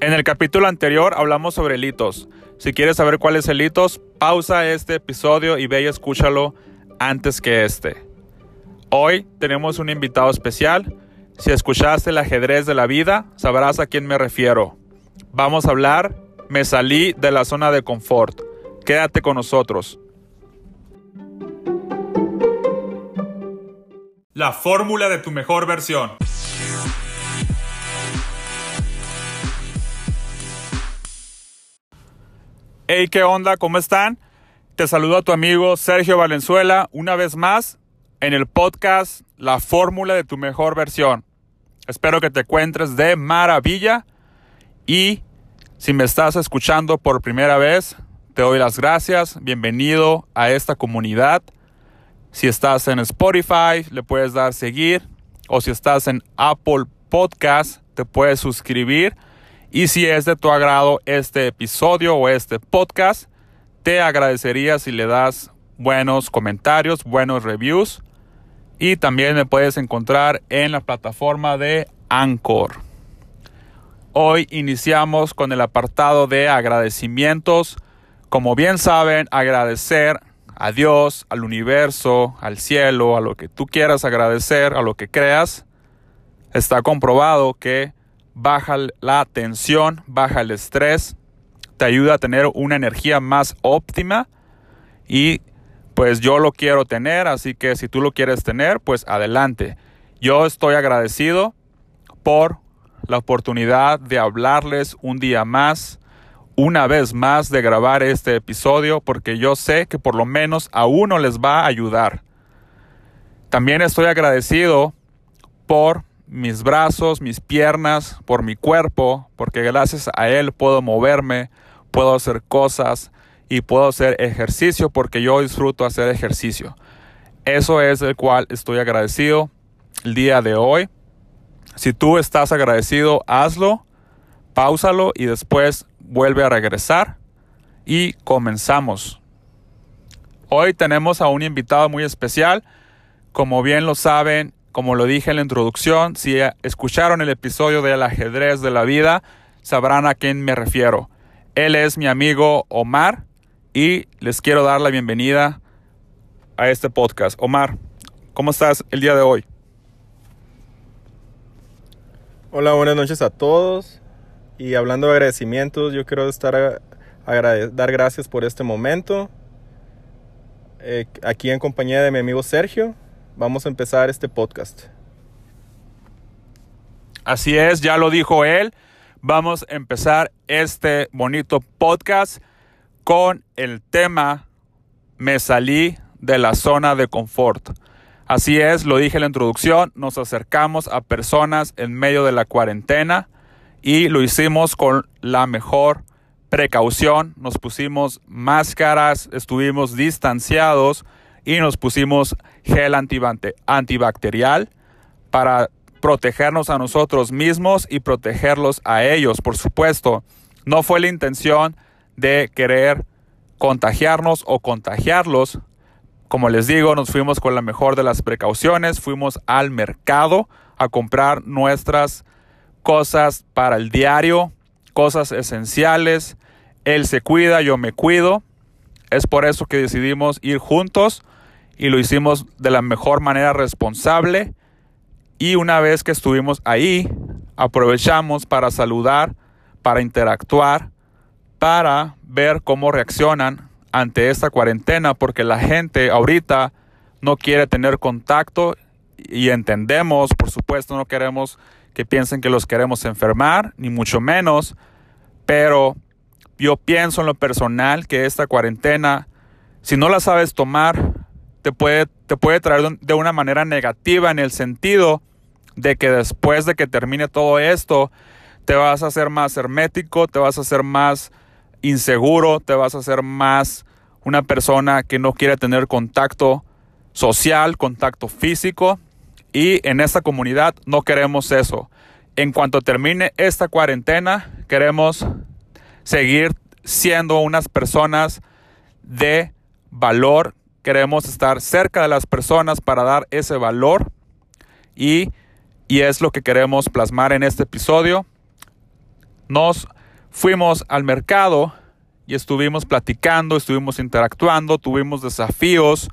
En el capítulo anterior hablamos sobre litos. Si quieres saber cuál es el litos, pausa este episodio y ve y escúchalo antes que este. Hoy tenemos un invitado especial. Si escuchaste el ajedrez de la vida, sabrás a quién me refiero. Vamos a hablar, me salí de la zona de confort. Quédate con nosotros. La fórmula de tu mejor versión. Hey, ¿qué onda? ¿Cómo están? Te saludo a tu amigo Sergio Valenzuela una vez más en el podcast La fórmula de tu mejor versión. Espero que te encuentres de maravilla y si me estás escuchando por primera vez, te doy las gracias. Bienvenido a esta comunidad. Si estás en Spotify, le puedes dar seguir o si estás en Apple Podcast, te puedes suscribir y si es de tu agrado este episodio o este podcast, te agradecería si le das buenos comentarios, buenos reviews. Y también me puedes encontrar en la plataforma de Anchor. Hoy iniciamos con el apartado de agradecimientos. Como bien saben, agradecer a Dios, al universo, al cielo, a lo que tú quieras agradecer, a lo que creas. Está comprobado que baja la tensión, baja el estrés, te ayuda a tener una energía más óptima y pues yo lo quiero tener, así que si tú lo quieres tener, pues adelante. Yo estoy agradecido por la oportunidad de hablarles un día más, una vez más de grabar este episodio, porque yo sé que por lo menos a uno les va a ayudar. También estoy agradecido por mis brazos, mis piernas, por mi cuerpo, porque gracias a él puedo moverme, puedo hacer cosas y puedo hacer ejercicio porque yo disfruto hacer ejercicio. Eso es el cual estoy agradecido el día de hoy. Si tú estás agradecido, hazlo, pausalo y después vuelve a regresar y comenzamos. Hoy tenemos a un invitado muy especial. Como bien lo saben, como lo dije en la introducción, si escucharon el episodio del ajedrez de la vida, sabrán a quién me refiero. Él es mi amigo Omar y les quiero dar la bienvenida a este podcast. Omar, ¿cómo estás el día de hoy? Hola, buenas noches a todos. Y hablando de agradecimientos, yo quiero estar dar gracias por este momento. Eh, aquí en compañía de mi amigo Sergio, vamos a empezar este podcast. Así es, ya lo dijo él. Vamos a empezar este bonito podcast con el tema Me salí de la zona de confort. Así es, lo dije en la introducción, nos acercamos a personas en medio de la cuarentena y lo hicimos con la mejor precaución. Nos pusimos máscaras, estuvimos distanciados y nos pusimos gel antibacterial para protegernos a nosotros mismos y protegerlos a ellos, por supuesto. No fue la intención de querer contagiarnos o contagiarlos. Como les digo, nos fuimos con la mejor de las precauciones, fuimos al mercado a comprar nuestras cosas para el diario, cosas esenciales. Él se cuida, yo me cuido. Es por eso que decidimos ir juntos y lo hicimos de la mejor manera responsable. Y una vez que estuvimos ahí, aprovechamos para saludar, para interactuar, para ver cómo reaccionan ante esta cuarentena, porque la gente ahorita no quiere tener contacto y entendemos, por supuesto, no queremos que piensen que los queremos enfermar, ni mucho menos, pero yo pienso en lo personal que esta cuarentena, si no la sabes tomar, te puede, te puede traer de una manera negativa en el sentido de que después de que termine todo esto, te vas a hacer más hermético, te vas a hacer más inseguro, te vas a hacer más una persona que no quiere tener contacto social, contacto físico. Y en esta comunidad no queremos eso. En cuanto termine esta cuarentena, queremos seguir siendo unas personas de valor Queremos estar cerca de las personas para dar ese valor y, y es lo que queremos plasmar en este episodio. nos fuimos al mercado y estuvimos platicando, estuvimos interactuando, tuvimos desafíos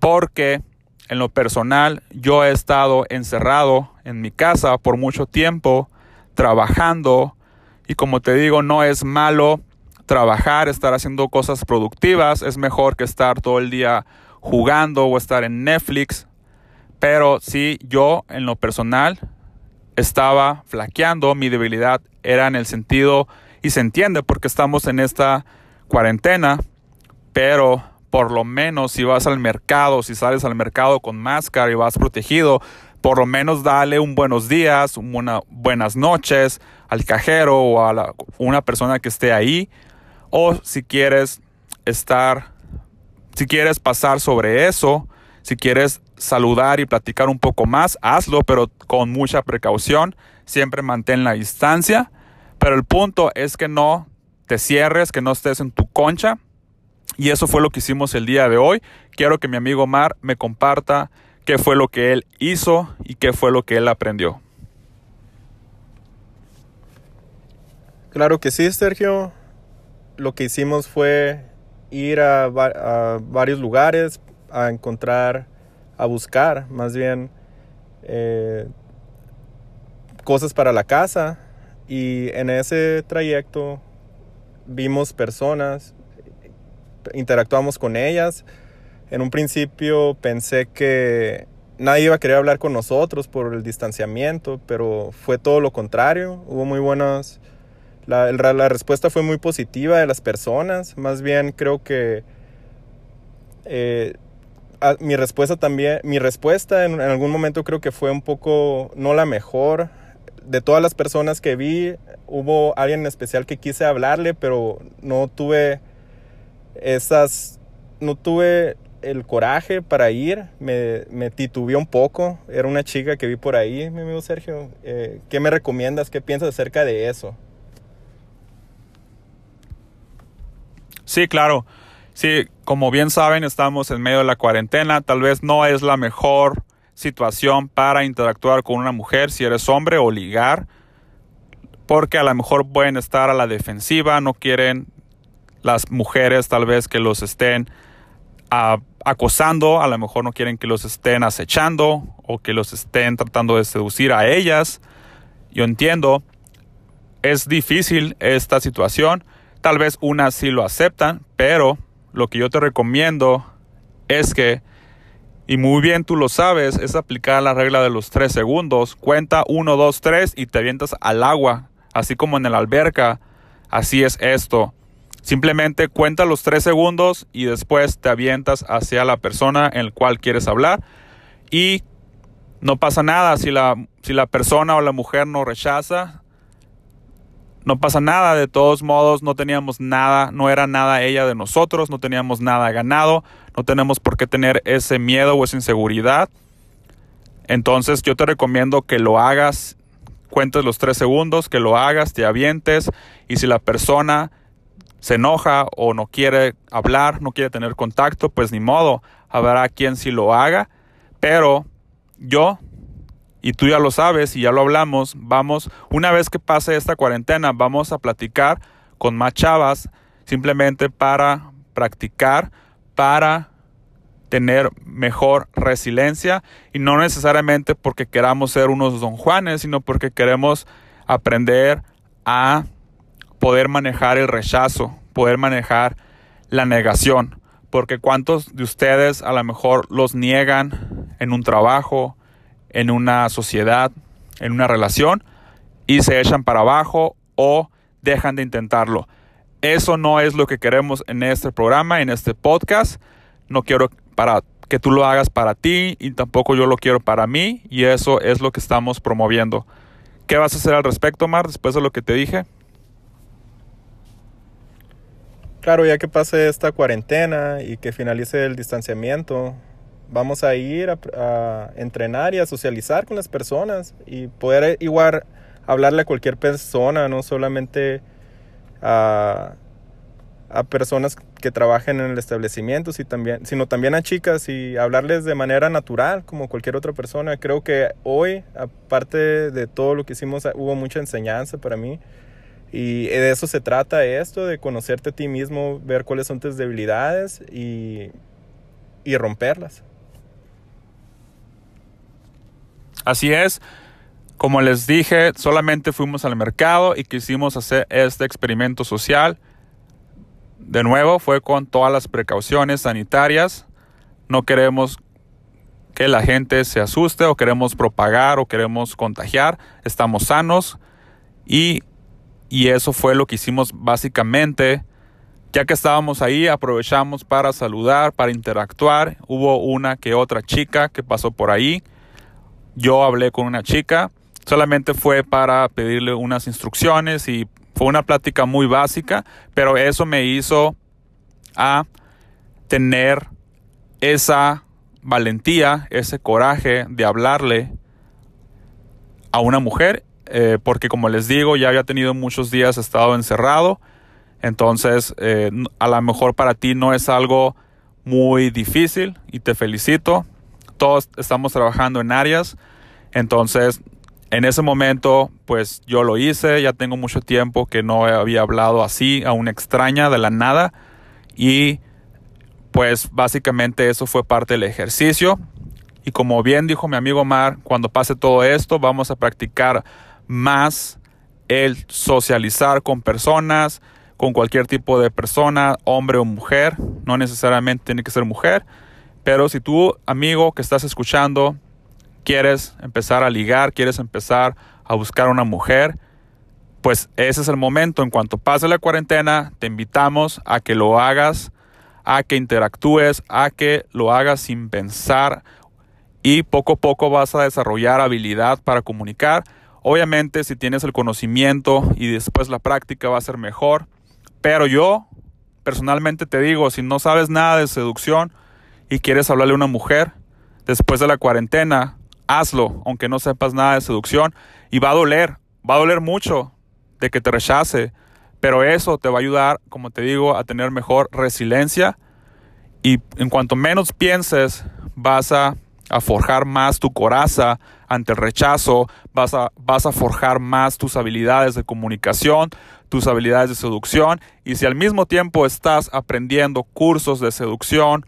porque en lo personal yo he estado encerrado en mi casa por mucho tiempo trabajando y como te digo no es malo trabajar, estar haciendo cosas productivas, es mejor que estar todo el día jugando o estar en Netflix, pero sí yo en lo personal estaba flaqueando, mi debilidad era en el sentido, y se entiende porque estamos en esta cuarentena, pero por lo menos si vas al mercado, si sales al mercado con máscara y vas protegido, por lo menos dale un buenos días, una buenas noches al cajero o a una persona que esté ahí. O si quieres estar, si quieres pasar sobre eso, si quieres saludar y platicar un poco más, hazlo, pero con mucha precaución. Siempre mantén la distancia. Pero el punto es que no te cierres, que no estés en tu concha. Y eso fue lo que hicimos el día de hoy. Quiero que mi amigo Mar me comparta qué fue lo que él hizo y qué fue lo que él aprendió. Claro que sí, Sergio. Lo que hicimos fue ir a, varios lugares a encontrar a buscar más bien eh, cosas para la casa y en ese trayecto vimos personas, interactuamos con ellas. En un principio pensé que nadie iba a querer hablar con nosotros por el distanciamiento, pero fue todo lo contrario. Hubo muy buenas... La, la respuesta fue muy positiva de las personas. Más bien creo que eh, mi respuesta también, mi respuesta en, algún momento creo que fue un poco no la mejor. De todas las personas que vi, hubo alguien en especial que quise hablarle, pero no tuve esas, no tuve el coraje para ir, me, me titubeé un poco. Era una chica que vi por ahí, mi amigo Sergio. Eh, ¿Qué me recomiendas? ¿Qué piensas acerca de eso? Sí, claro. Sí, como bien saben, estamos en medio de la cuarentena. Tal vez no es la mejor situación para interactuar con una mujer si eres hombre o ligar. Porque a lo mejor pueden estar a la defensiva, no quieren las mujeres tal vez que los estén acosando, a lo mejor no quieren que los estén acechando o que los estén tratando de seducir a ellas. Yo entiendo, es difícil esta situación, tal vez unas sí lo aceptan, pero lo que yo te recomiendo es que, y muy bien tú lo sabes, es aplicar la regla de los tres segundos. Cuenta uno, dos, tres y te avientas al agua, así como en la alberca. Así es esto. Simplemente cuenta los tres segundos y después te avientas hacia la persona en la cual quieres hablar y no pasa nada si la, si la persona o la mujer no rechaza, no pasa nada, de todos modos no teníamos nada, no era nada ella de nosotros, no teníamos nada ganado, no tenemos por qué tener ese miedo o esa inseguridad. Entonces yo te recomiendo que lo hagas, cuentes los tres segundos, que lo hagas, te avientes y si la persona se enoja o no quiere hablar, no quiere tener contacto, pues ni modo, habrá quien sí lo haga, pero yo y tú ya lo sabes y ya lo hablamos, vamos, una vez que pase esta cuarentena, vamos a platicar con más chavas simplemente para practicar, para tener mejor resiliencia y no necesariamente porque queramos ser unos don Juanes, sino porque queremos aprender a poder manejar el rechazo, poder manejar la negación, porque cuántos de ustedes a lo mejor los niegan en un trabajo, en una sociedad, en una relación, y se echan para abajo o dejan de intentarlo. Eso no es lo que queremos en este programa, en este podcast. No quiero para que tú lo hagas para ti y tampoco yo lo quiero para mí y eso es lo que estamos promoviendo. ¿Qué vas a hacer al respecto, Mar, después de lo que te dije? Claro, ya que pase esta cuarentena y que finalice el distanciamiento, vamos a ir a, entrenar y a socializar con las personas y poder igual hablarle a cualquier persona, no solamente a, a personas que trabajen en el establecimiento, también, sino también a chicas y hablarles de manera natural como cualquier otra persona. Creo que hoy, aparte de todo lo que hicimos, hubo mucha enseñanza para mí. Y de eso se trata esto, de conocerte a ti mismo, ver cuáles son tus debilidades y, y romperlas. Así es. Como les dije, solamente fuimos al mercado y quisimos hacer este experimento social. De nuevo, fue con todas las precauciones sanitarias. No queremos que la gente se asuste o queremos propagar o queremos contagiar. Estamos sanos y y eso fue lo que hicimos básicamente. Ya que estábamos ahí, aprovechamos para saludar, para interactuar. Hubo una que otra chica que pasó por ahí. Yo hablé con una chica. Solamente fue para pedirle unas instrucciones y fue una plática muy básica, pero eso me hizo a tener esa valentía, ese coraje de hablarle a una mujer eh, porque como les digo, ya había tenido muchos días estado encerrado, entonces eh, a lo mejor para ti no es algo muy difícil y te felicito. Todos estamos trabajando en áreas, entonces en ese momento pues yo lo hice, ya tengo mucho tiempo que no había hablado así a una extraña de la nada. Y pues básicamente eso fue parte del ejercicio. Y como bien dijo mi amigo Mar, cuando pase todo esto vamos a practicar más el socializar con personas, con cualquier tipo de persona, hombre o mujer, no necesariamente tiene que ser mujer, pero si tú, amigo que estás escuchando, quieres empezar a ligar, quieres empezar a buscar una mujer, pues ese es el momento. En cuanto pase la cuarentena, te invitamos a que lo hagas, a que interactúes, a que lo hagas sin pensar y poco a poco vas a desarrollar habilidad para comunicar Obviamente si tienes el conocimiento y después la práctica va a ser mejor. Pero yo personalmente te digo, si no sabes nada de seducción y quieres hablarle a una mujer, después de la cuarentena, hazlo, aunque no sepas nada de seducción. Y va a doler, va a doler mucho de que te rechace. Pero eso te va a ayudar, como te digo, a tener mejor resiliencia. Y en cuanto menos pienses, vas a forjar más tu coraza ante el rechazo, vas a, vas a forjar más tus habilidades de comunicación, tus habilidades de seducción y si al mismo tiempo estás aprendiendo cursos de seducción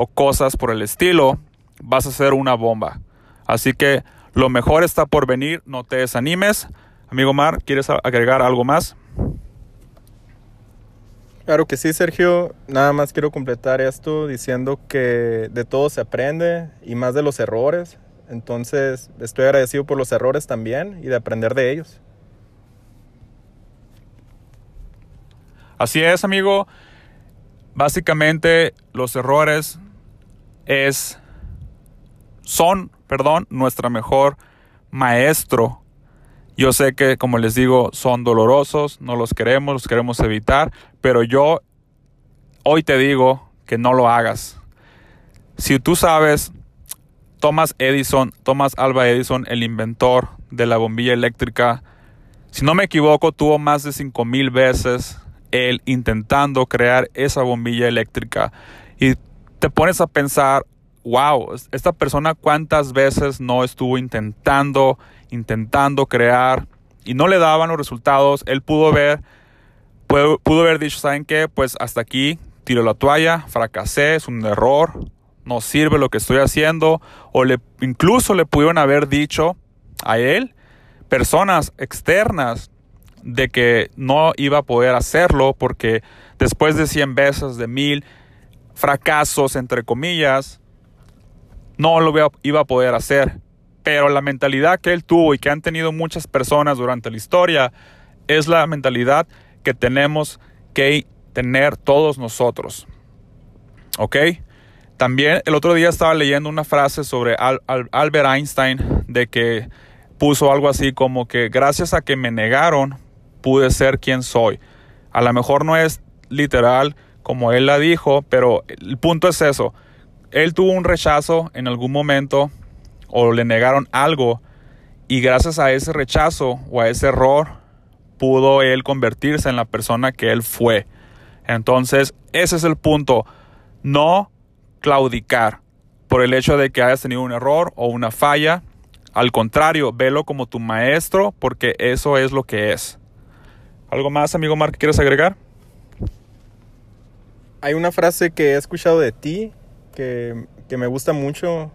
o cosas por el estilo, vas a ser una bomba. Así que lo mejor está por venir, no te desanimes. Amigo Mar, ¿quieres agregar algo más? Claro que sí, Sergio. Nada más quiero completar esto diciendo que de todo se aprende y más de los errores. Entonces estoy agradecido por los errores también y de aprender de ellos. Así es, amigo. Básicamente los errores es son, perdón, nuestra mejor maestro yo sé que, como les digo, son dolorosos, no los queremos, los queremos evitar, pero yo hoy te digo que no lo hagas. Si tú sabes, Thomas Edison, Thomas Alba Edison, el inventor de la bombilla eléctrica, si no me equivoco, tuvo más de 5000 veces él intentando crear esa bombilla eléctrica. Y te pones a pensar, wow, esta persona cuántas veces no estuvo intentando intentando crear y no le daban los resultados, él pudo ver, pudo, haber dicho, ¿saben qué? Pues hasta aquí, tiro la toalla, fracasé, es un error, no sirve lo que estoy haciendo, o le, incluso le pudieron haber dicho a él, personas externas, de que no iba a poder hacerlo porque después de 100 veces, de mil fracasos, entre comillas, no lo iba a poder hacer. Pero la mentalidad que él tuvo y que han tenido muchas personas durante la historia es la mentalidad que tenemos que tener todos nosotros. ¿Ok? También el otro día estaba leyendo una frase sobre Albert Einstein de que puso algo así como que gracias a que me negaron pude ser quien soy. A lo mejor no es literal como él la dijo, pero el punto es eso. Él tuvo un rechazo en algún momento o le negaron algo y gracias a ese rechazo o a ese error pudo él convertirse en la persona que él fue. Entonces, ese es el punto. No claudicar por el hecho de que hayas tenido un error o una falla. Al contrario, velo como tu maestro porque eso es lo que es. ¿Algo más, amigo Mark, quieres agregar? Hay una frase que he escuchado de ti que, que me gusta mucho.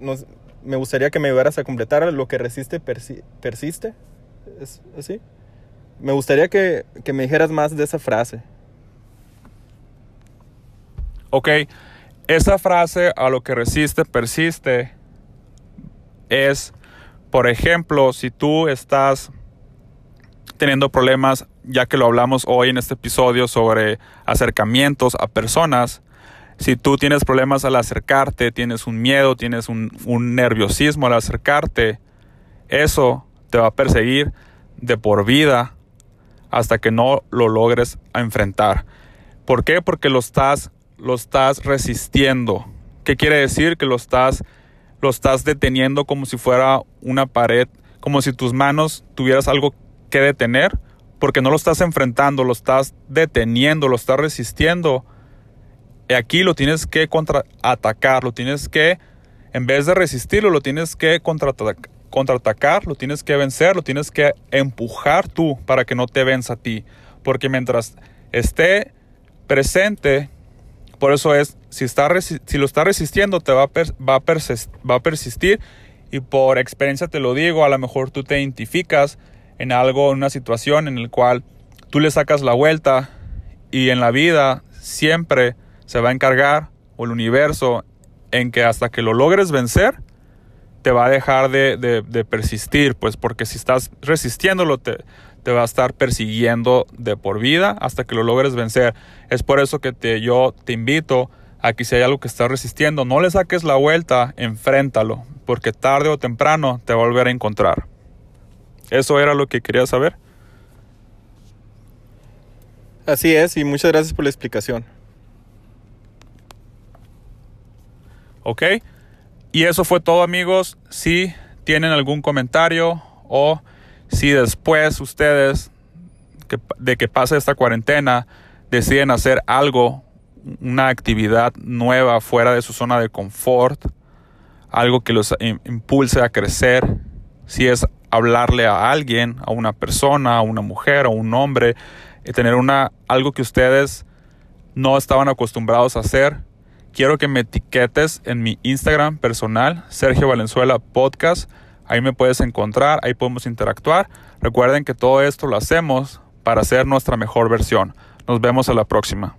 Nos, me gustaría que me ayudaras a completar. Lo que resiste persi- persiste. ¿Es así? Me gustaría que, que me dijeras más de esa frase. Ok, esa frase a lo que resiste, persiste, es, por ejemplo, si tú estás teniendo problemas, ya que lo hablamos hoy en este episodio sobre acercamientos a personas, si tú tienes problemas al acercarte, tienes un miedo, tienes un, nerviosismo al acercarte, eso te va a perseguir de por vida hasta que no lo logres enfrentar. ¿Por qué? Porque lo estás, lo estás resistiendo. ¿Qué quiere decir? Que lo estás, lo estás deteniendo como si fuera una pared, como si tus manos tuvieras algo detener, porque no lo estás enfrentando, lo estás deteniendo, lo estás resistiendo. Y aquí lo tienes que contraatacar, lo tienes que, en vez de resistirlo, lo tienes que contraatacar, contraatacar, lo tienes que vencer, lo tienes que empujar tú para que no te venza a ti. Porque mientras esté presente, por eso es, si, está, si lo está resistiendo, te va a, va, va a persistir. Y por experiencia te lo digo, a lo mejor tú te identificas en algo, en una situación en la cual tú le sacas la vuelta y en la vida siempre se va a encargar, o el universo, en que hasta que lo logres vencer, te va a dejar de, de, persistir, pues porque si estás resistiéndolo, te, te, va a estar persiguiendo de por vida hasta que lo logres vencer. Es por eso que te, yo te invito a que si hay algo que estás resistiendo, no le saques la vuelta, enfréntalo, porque tarde o temprano te va a volver a encontrar. ¿Eso era lo que quería saber? Así es, y muchas gracias por la explicación. ¿Ok? Y eso fue todo amigos. Si tienen algún comentario o si después ustedes que, de que pase esta cuarentena deciden hacer algo, una actividad nueva fuera de su zona de confort, algo que los impulse a crecer, si es hablarle a alguien, a una persona, a una mujer, a un hombre, y tener una, algo que ustedes no estaban acostumbrados a hacer, quiero que me etiquetes en mi Instagram personal, Sergio Valenzuela Podcast. Ahí me puedes encontrar, ahí podemos interactuar. Recuerden que todo esto lo hacemos para ser nuestra mejor versión. Nos vemos a la próxima.